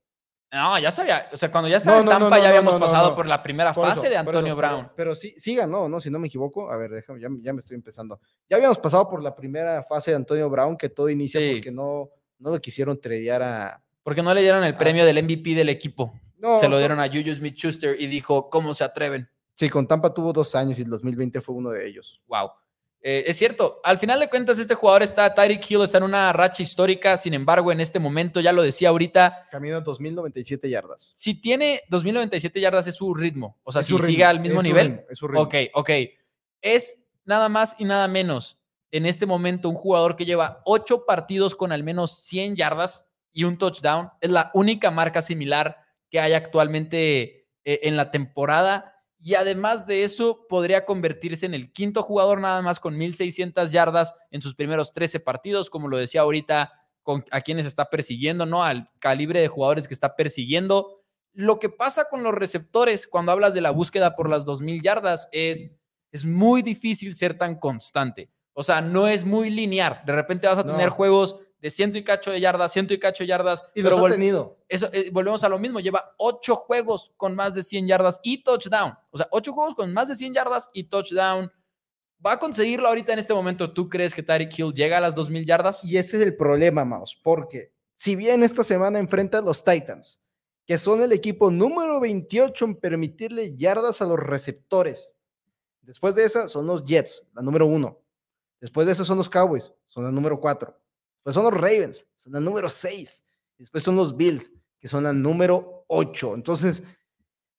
No, ya sabía. O sea, cuando ya estaba en Tampa ya habíamos pasado por la primera fase de Antonio Brown. Pero, sí, sí ganó, ¿no? Si no me equivoco. A ver, déjame, ya, ya, me estoy empezando. Ya habíamos pasado por la primera fase de Antonio Brown, que todo inicia porque no, no lo quisieron tradear a. Porque no le dieron el premio del MVP del equipo se lo dieron a Juju Smith Schuster y dijo, ¿cómo se atreven? Sí, con Tampa tuvo dos años y el 2020 fue uno de ellos. Wow. Eh, es cierto, al final de cuentas, este jugador está, Tyreek Hill está en una racha histórica, sin embargo, en este momento, ya lo decía ahorita. Camina 2097 yardas. Si tiene 2097 yardas, es su ritmo. O sea, si sigue al mismo nivel. es su ritmo. Ok, ok. Es nada más y nada menos en este momento un jugador que lleva ocho partidos con al menos 100 yardas y un touchdown. Es la única marca similar que hay actualmente eh, en la temporada. Y además de eso, podría convertirse en el quinto jugador nada más con 1.600 yardas en sus primeros 13 partidos, como lo decía ahorita, con, a quienes está persiguiendo, ¿no? Al calibre de jugadores que está persiguiendo. Lo que pasa con los receptores cuando hablas de la búsqueda por las 2.000 yardas es, es muy difícil ser tan constante. O sea, no es muy lineal. De repente vas a tener juegos de ciento y cacho de yardas, ciento y cacho de yardas. Y lo ha tenido. Eso, eh, volvemos a lo mismo, lleva ocho juegos con más de 100 yardas y touchdown. O sea, ocho juegos con más de 100 yardas y touchdown. ¿Va a conseguirlo ahorita en este momento? ¿Tú crees que Tyreek Hill llega a las 2.000 yardas? Y ese es el problema, Maus, porque si bien esta semana enfrenta a los Titans, que son el equipo número 28 en permitirle yardas a los receptores. Después de esa son los Jets, la número uno. Después de eso son los Cowboys, son la número cuatro. Pues son los Ravens, son la número 6. Después son los Bills, que son la número 8. Entonces,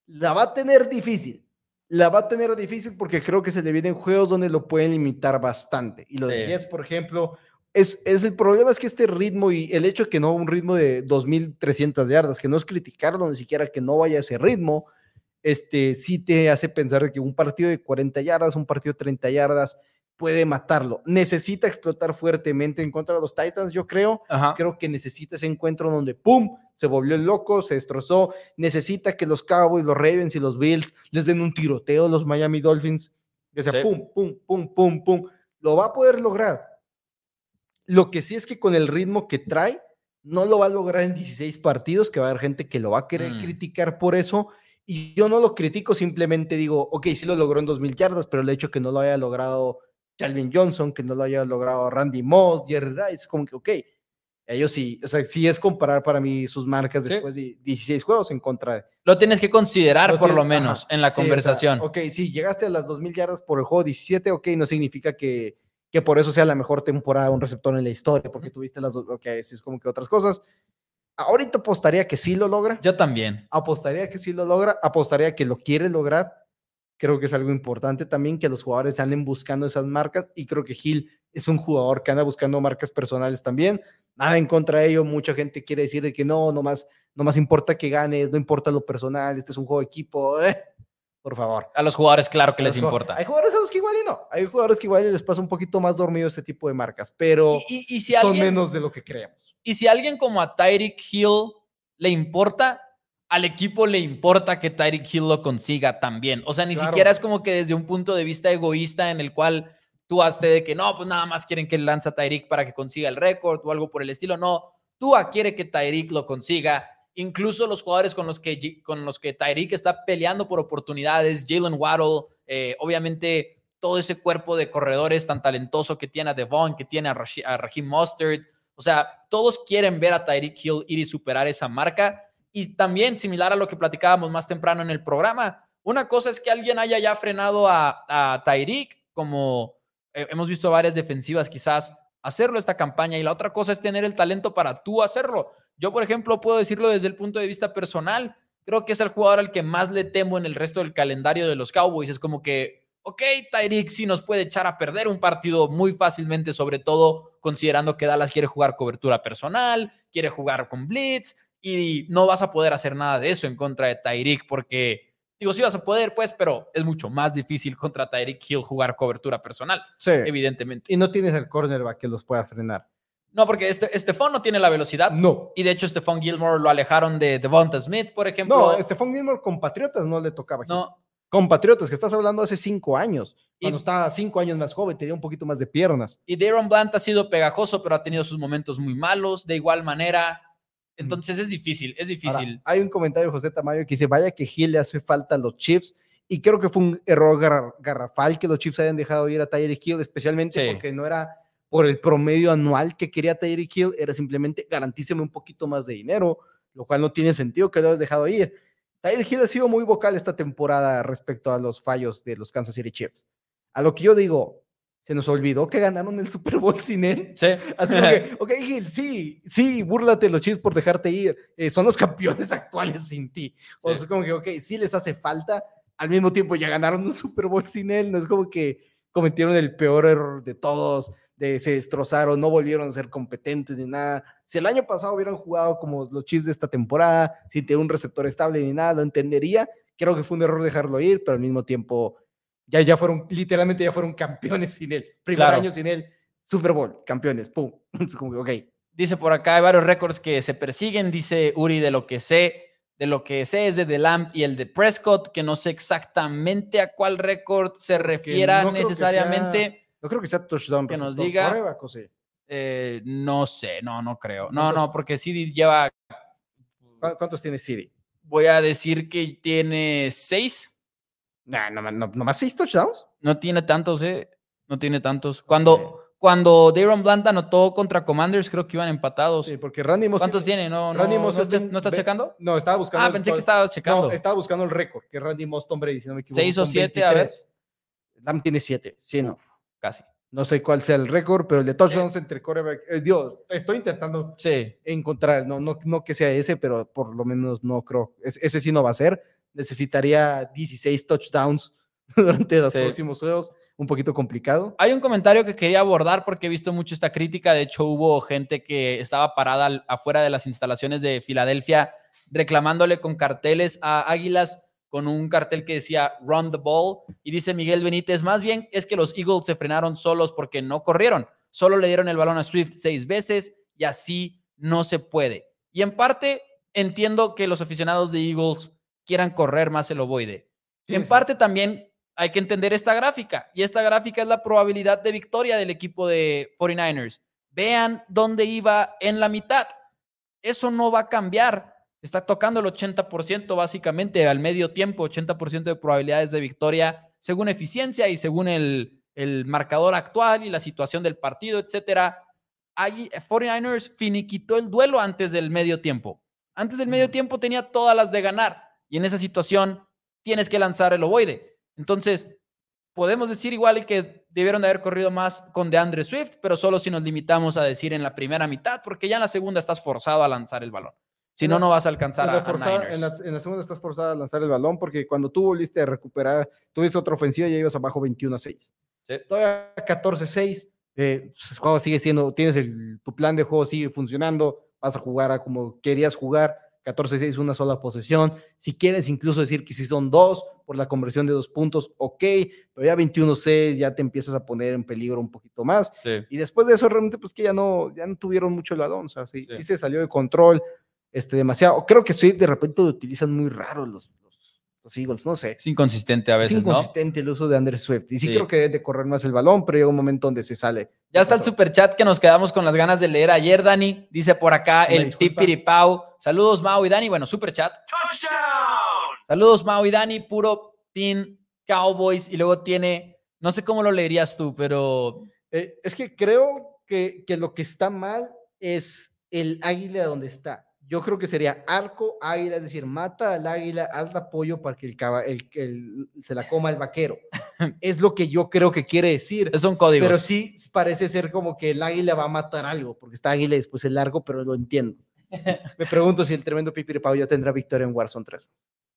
la va a tener difícil. La va a tener difícil porque creo que se le vienen juegos donde lo pueden limitar bastante. Y los Jets, por ejemplo, es, es, el problema es que este ritmo y el hecho de que no un ritmo de 2.300 yardas, que no es criticarlo ni siquiera que no vaya a ese ritmo, este, sí te hace pensar que un partido de 40 yardas, un partido de 30 yardas, puede matarlo. Necesita explotar fuertemente en contra de los Titans, yo creo. Creo que necesita ese encuentro donde, ¡pum!, se volvió loco, se destrozó. Necesita que los Cowboys, los Ravens y los Bills les den un tiroteo a los Miami Dolphins. Que sea pum, pum, pum, pum, pum. Lo va a poder lograr. Lo que sí es que con el ritmo que trae, no lo va a lograr en 16 partidos, que va a haber gente que lo va a querer mm. criticar por eso. Y yo no lo critico, simplemente digo, ok, sí lo logró en 2.000 yardas, pero el hecho que no lo haya logrado Calvin Johnson, que no lo haya logrado Randy Moss, Jerry Rice, como que, ok, ellos sí, o sea, sí es comparar para mí sus marcas después de 16 juegos en contra de... Lo tienes que considerar por lo menos en la conversación. ok, si llegaste a las 2.000 yardas por el juego 17, ok, no significa que, que por eso sea la mejor temporada de un receptor en la historia, porque tuviste las dos, ok, sí es como que otras cosas. Ahorita apostaría que sí lo logra. Yo también. Apostaría que sí lo logra, apostaría que lo quiere lograr Creo que es algo importante también que los jugadores anden buscando esas marcas y creo que Gil es un jugador que anda buscando marcas personales también. Nada en contra de ello, mucha gente quiere decir que no, no más, no más importa que ganes, no importa lo personal, este es un juego de equipo. Eh, por favor. A los jugadores, claro que les importa. Hay jugadores a los que igual y no. Hay jugadores que igual les pasa un poquito más dormido este tipo de marcas, pero son menos de lo que creemos. Y si alguien como a Tyreek Hill le importa, al equipo le importa que Tyreek Hill lo consiga también. O sea, ni siquiera es como que desde un punto de vista egoísta en el cual tú haces de que no, pues nada más quieren que lanza Tyreek para que consiga el récord o algo por el estilo. No, Tua quiere que Tyreek lo consiga. Incluso los jugadores con los que, con los que Tyreek está peleando por oportunidades, Jalen Waddle, eh, obviamente todo ese cuerpo de corredores tan talentoso que tiene a Devon, que tiene a, Raheem Mustard. O sea, todos quieren ver a Tyreek Hill ir y superar esa marca Y también, similar a lo que platicábamos más temprano en el programa, una cosa es que alguien haya ya frenado a, a Tyreek, como eh, hemos visto varias defensivas quizás hacerlo esta campaña, y la otra cosa es tener el talento para tú hacerlo. Yo, por ejemplo, puedo decirlo desde el punto de vista personal, creo que es el jugador al que más le temo en el resto del calendario de los Cowboys. Es como que, ok, Tyreek sí nos puede echar a perder un partido muy fácilmente, sobre todo considerando que Dallas quiere jugar cobertura personal, quiere jugar con blitz, y no vas a poder hacer nada de eso en contra de Tyreek porque, digo, sí vas a poder, pues, pero es mucho más difícil contra Tyreek Hill jugar cobertura personal, Sí. evidentemente. Y no tienes el cornerback que los pueda frenar. No, porque este, Estefón no tiene la velocidad. No. Y de hecho, Stephon Gilmore lo alejaron de Devonta Smith, por ejemplo. No, Stephon Gilmore con Patriotas no le tocaba. No, Con Patriotas, que estás hablando hace cinco años. Y- Cuando estaba cinco años más joven, tenía un poquito más de piernas. Y Daron Blunt ha sido pegajoso, pero ha tenido sus momentos muy malos. De igual manera, entonces es difícil, es Ahora, difícil. hay un comentario de José Tamayo que dice, vaya que Gil le hace falta a los Chiefs. Y creo que fue un error gar- garrafal que los Chiefs hayan dejado ir a Tyreek Hill, especialmente Sí. porque no era por el promedio anual que quería Tyreek Hill, era simplemente garantízame un poquito más de dinero, lo cual no tiene sentido que lo hayas dejado ir. Tyreek Hill ha sido muy vocal esta temporada respecto a los fallos de los Kansas City Chiefs. A lo que yo digo, se nos olvidó que ganaron el Super Bowl sin él. Sí. Así como que, ok, Gil, sí, sí, búrlate los Chiefs por dejarte ir. eh, son los campeones actuales sin ti. O Sí. sea, como que, ok, sí les hace falta. Al mismo tiempo ya ganaron un Super Bowl sin él. No es como que cometieron el peor error de todos, de se destrozaron, no volvieron a ser competentes ni nada. Si el año pasado hubieran jugado como los Chiefs de esta temporada, sin tener un receptor estable ni nada, lo entendería. Creo que fue un error dejarlo ir, pero al mismo tiempo ya, ya fueron, literalmente ya fueron campeones sin él. Primer Claro. año sin él, Super Bowl, campeones, pum. Ok. Dice por acá, hay varios récords que se persiguen, dice Uri, de lo que sé. De lo que sé es de The Lamp y el de Prescott, que no sé exactamente a cuál récord se refiera no necesariamente. No creo que sea touchdown. Que nos diga. Quarterback, ¿o sí? Eh, no sé, no, no creo. No, ¿Cuántos- no, porque CD lleva, ¿Cu- ¿Cuántos tiene City? voy a decir que tiene seis. Nah, no, no, nomás seis touchdowns. No tiene tantos, ¿eh? No tiene tantos. Cuando, cuando Daron Blunt anotó contra Commanders, creo que iban empatados. Sí, porque Randy Moss. ¿Cuántos tiene- tiene? No, no, Randy no, Moss es estás- un ¿no estás checando? No, estaba buscando. Ah, el pensé que estabas checando. No, estaba buscando el récord, que Randy Moss, Tom Brady, si no me equivoco. Seis o siete, a ver. 23. Lam tiene siete, sí, no. Casi. No sé cuál sea el récord, pero el de touchdowns entre quarterback. eh, Dios, estoy intentando Sí. encontrar, no, no, no que sea ese, pero por lo menos no creo. es- ese sí no va a ser. Necesitaría 16 touchdowns durante los Sí. próximos juegos. Un poquito complicado. Hay un comentario que quería abordar porque he visto mucho esta crítica. De hecho, hubo gente que estaba parada afuera de las instalaciones de Filadelfia reclamándole con carteles a Águilas con un cartel que decía Run the Ball. Y dice Miguel Benítez, más bien es que los Eagles se frenaron solos porque no corrieron. Solo le dieron el balón a Swift seis veces y así no se puede. Y en parte entiendo que los aficionados de Eagles quieran correr más el ovoide. Sí, en sí. parte también hay que entender esta gráfica y esta gráfica es la probabilidad de victoria del equipo de 49ers. Vean dónde iba en la mitad. Eso no va a cambiar. Está tocando el 80% básicamente al medio tiempo, 80% de probabilidades de victoria según eficiencia y según el, el marcador actual y la situación del partido, etcétera. Ahí 49ers finiquitó el duelo antes del medio tiempo. Antes del medio tiempo tenía todas las de ganar y en esa situación tienes que lanzar el ovoide. Entonces, podemos decir igual que debieron de haber corrido más con DeAndre Swift, pero solo si nos limitamos a decir en la primera mitad, porque ya en la segunda estás forzado a lanzar el balón. Si no, no vas a alcanzar En la, a forzada- Niners. en, la, en la segunda estás forzada a lanzar el balón porque cuando tú volviste a recuperar, tuviste otra ofensiva y ya ibas abajo 21 a 6. Sí. Todavía 14 a 6. eh, el juego sigue siendo, tienes el, tu plan de juego sigue funcionando, vas a jugar a como querías jugar, 14 a 6, una sola posesión. Si quieres incluso decir que si son dos por la conversión de dos puntos, ok, pero ya 21 a 6 ya te empiezas a poner en peligro un poquito más. Sí. Y después de eso, realmente, pues que ya no, ya no tuvieron mucho el balón. O sea, sí, Sí. sí se salió de control este, demasiado. Creo que Swift de repente lo utilizan muy raro los, los, Eagles, no sé. Es inconsistente a Es veces, ¿no? inconsistente el uso de Andrew Swift. Y sí, Sí. creo que debe de correr más el balón, pero llega un momento donde se sale. Ya está el super chat que nos quedamos con las ganas de leer ayer, Dani. Dice por acá Una el disculpa. Pipiripau. Saludos, Mau y Dani. Bueno, super chat. Saludos, Mau y Dani. Puro pin Cowboys. Y luego tiene, no sé cómo lo leerías tú, pero Eh, es que creo que, que lo que está mal es el águila donde está. Yo creo que sería arco, águila, es decir, mata al águila, haz apoyo para que el, caba- el- el- se la coma el vaquero. es lo que yo creo que quiere decir. Son códigos. Pero sí parece ser como que el águila va a matar algo, porque está águila y después el largo, pero lo entiendo. Me pregunto si el tremendo Pipiripao ya tendrá victoria en Warzone 3.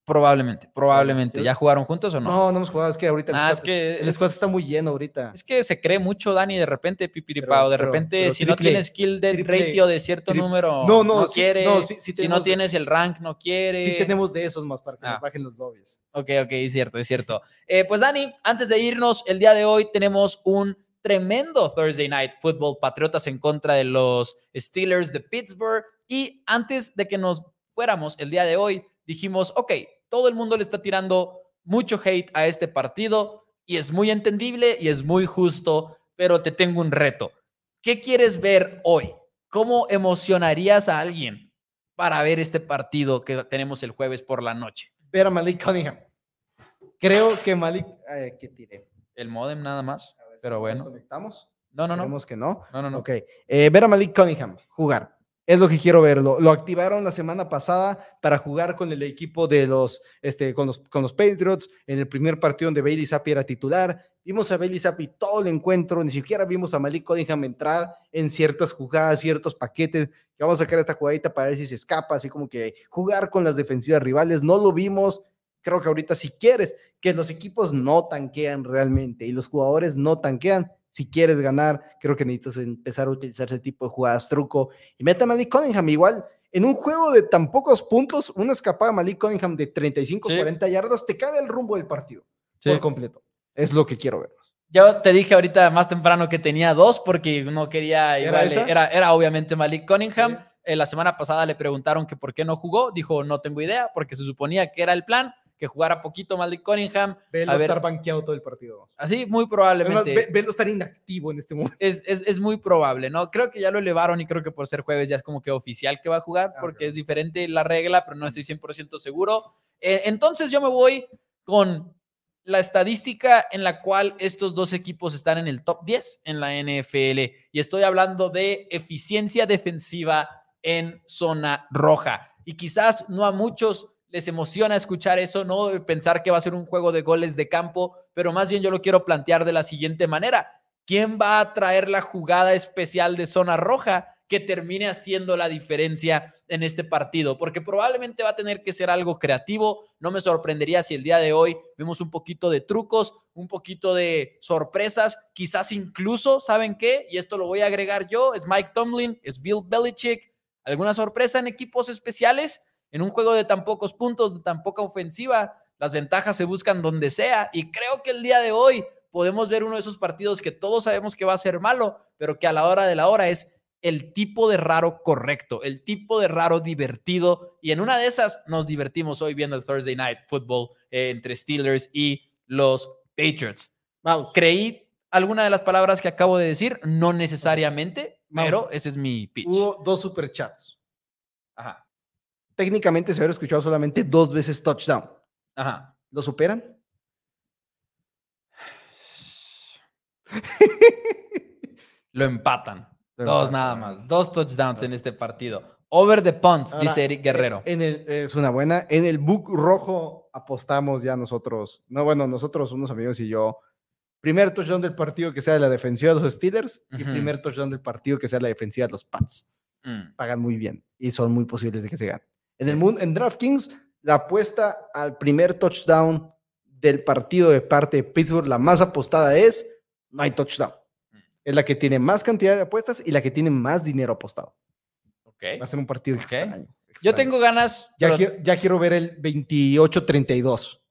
Probablemente, probablemente. ¿Ya jugaron juntos o no? No, no hemos jugado, es que ahorita el, Ah, es squad, que el es- squad está muy lleno ahorita. Es que se cree mucho, Dani, de repente, pipiripao. De pero- repente, pero si no tienes skill de triple- ratio de cierto número, No, no, no, sí, quiere. no, sí- sí si no tienes el rank, no quiere. Sí tenemos de esos más para que Ah. nos bajen los lobbies. Ok, ok, es cierto, es cierto. Eh, pues Dani, antes de irnos, el día de hoy tenemos un tremendo Thursday Night Football Patriotas en contra de los Steelers de Pittsburgh. Y antes de que nos fuéramos el día de hoy, dijimos, ok, todo el mundo le está tirando mucho hate a este partido y es muy entendible y es muy justo, pero te tengo un reto. ¿Qué quieres ver hoy? ¿Cómo emocionarías a alguien para ver este partido que tenemos el jueves por la noche? Ver a Malik Cunningham. Creo que Malik. Ay, ¿Qué tiré? El modem nada más. Ver, Pero ¿nos bueno. conectamos? No, no, no. Esperemos que no. No, no, no. Ok. Eh, ver a Malik Cunningham jugar. Es lo que quiero ver. Lo, activaron la semana pasada para jugar con el equipo de los, este, con los, con los Patriots en el primer partido donde Bailey Zappi era titular. Vimos a Bailey Zappi todo el encuentro, ni siquiera vimos a Malik Cunningham entrar en ciertas jugadas, ciertos paquetes. Que vamos a sacar esta jugadita para ver si se escapa, así como que jugar con las defensivas rivales. No lo vimos. Creo que ahorita si quieres que los equipos no tanquean realmente y los jugadores no tanquean, si quieres ganar, creo que necesitas empezar a utilizar ese tipo de jugadas truco. Y meta a Malik Cunningham igual. En un juego de tan pocos puntos, una escapada a Malik Cunningham de 35, Sí. 40 yardas, te cabe el rumbo del partido Sí. por completo. Es lo que quiero ver. Yo te dije ahorita más temprano que tenía dos porque no quería. Era, era obviamente Malik Cunningham. Sí. Eh, la semana pasada le preguntaron que por qué no jugó. Dijo, no tengo idea, porque se suponía que era el plan, que jugara poquito Malik Cunningham. Velo estar banqueado todo el partido. así muy Además, probablemente. ve- velo estar inactivo en este momento. es, es, es muy probable, ¿no? Creo que ya lo elevaron y creo que por ser jueves ya es como que oficial que va a jugar, Ah, porque es diferente la regla, pero no estoy 100% seguro. Eh, entonces yo me voy con la estadística en la cual estos dos equipos están en el top 10 en la NFL y estoy hablando de eficiencia defensiva en zona roja. Y quizás no a muchos les emociona escuchar eso, ¿no? Pensar que va a ser un juego de goles de campo, pero más bien yo lo quiero plantear de la siguiente manera. ¿Quién va a traer la jugada especial de zona roja que termine haciendo la diferencia en este partido? Porque probablemente va a tener que ser algo creativo. No me sorprendería si el día de hoy vemos un poquito de trucos, un poquito de sorpresas, quizás incluso, ¿saben qué? Y esto lo voy a agregar yo, es Mike Tomlin, es Bill Belichick. ¿Alguna sorpresa en equipos especiales? En un juego de tan pocos puntos, de tan poca ofensiva, las ventajas se buscan donde sea. Y creo que el día de hoy podemos ver uno de esos partidos que todos sabemos que va a ser malo, pero que a la hora de la hora es el tipo de raro correcto, el tipo de raro divertido. Y en una de esas nos divertimos hoy viendo el Thursday Night Football eh, entre Steelers y los Patriots. Vamos. ¿Creí alguna de las palabras que acabo de decir? No necesariamente, pero ese es mi pitch. Hubo dos superchats. Ajá, Técnicamente se hubiera escuchado solamente dos veces touchdown. ajá. ¿Lo superan? Lo empatan. Dos nada más. Dos touchdowns en este partido. Over the punts, Ahora, dice Eric Guerrero. En el, es una buena. En el book rojo apostamos ya nosotros. No, bueno, nosotros, unos amigos y yo. Primer touchdown del partido que sea de la defensiva de los Steelers y primer touchdown del partido que sea de la defensiva de los Pats. Mm. Pagan muy bien y son muy posibles de que se ganen. En el mundo, en DraftKings, la apuesta al primer touchdown del partido de parte de Pittsburgh, la más apostada es no hay touchdown. Mm. Es la que tiene más cantidad de apuestas y la que tiene más dinero apostado. Ok. Va a ser un partido extraño. Yo tengo ganas. Ya, pero- quiero, ya quiero ver el 28-32.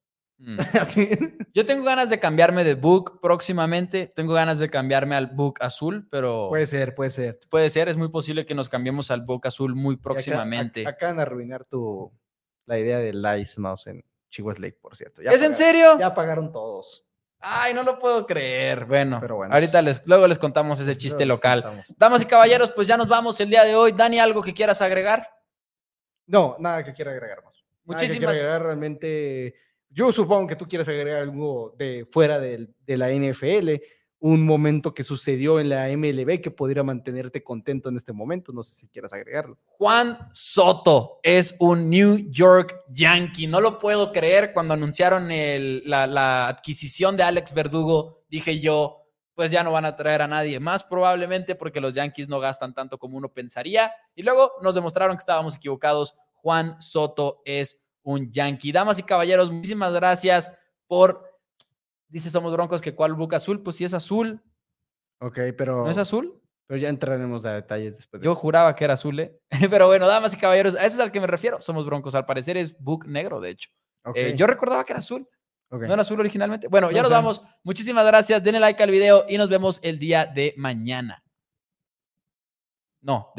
Mm. Así. Yo tengo ganas de cambiarme de book próximamente. Tengo ganas de cambiarme al book azul, pero Puede ser, puede ser. puede ser. Es muy posible que nos cambiemos al book azul muy próximamente. ac- Acaban de arruinar tu, la idea del Ice Mouse en Chihuahua Lake, por cierto. Ya ¿Es en serio? Ya pagaron todos. Ay, no lo puedo creer. Bueno, Pero bueno, ahorita es- les, luego les contamos ese chiste local. contamos. Damas y caballeros, pues ya nos vamos el día de hoy. Dani, ¿algo que quieras agregar? No, nada que quiera agregar más. Nada que quiera Muchísimas. agregar realmente. Yo supongo que tú quieres agregar algo de fuera de la NFL. un momento que sucedió en la MLB que podría mantenerte contento en este momento. No sé si quieras agregarlo. Juan Soto es un New York Yankee. No lo puedo creer. Cuando anunciaron la, la adquisición de Alex Verdugo, dije yo, pues ya no van a traer a nadie más probablemente porque los Yankees no gastan tanto como uno pensaría. Y luego nos demostraron que estábamos equivocados. Juan Soto es un Yankee. Damas y caballeros, muchísimas gracias por Dice Somos Broncos que cuál book azul, pues si es azul. Ok, pero. ¿No es azul? Pero ya entraremos a detalles después. Yo juraba que era azul, ¿eh? Pero bueno, damas y caballeros, a ese es al que me refiero. Somos Broncos. Al parecer es book negro, de hecho. Eh, yo recordaba que era azul. Okay. ¿No era azul originalmente? Bueno, ya nos vamos. Muchísimas gracias. Denle like al video y nos vemos el día de mañana. No,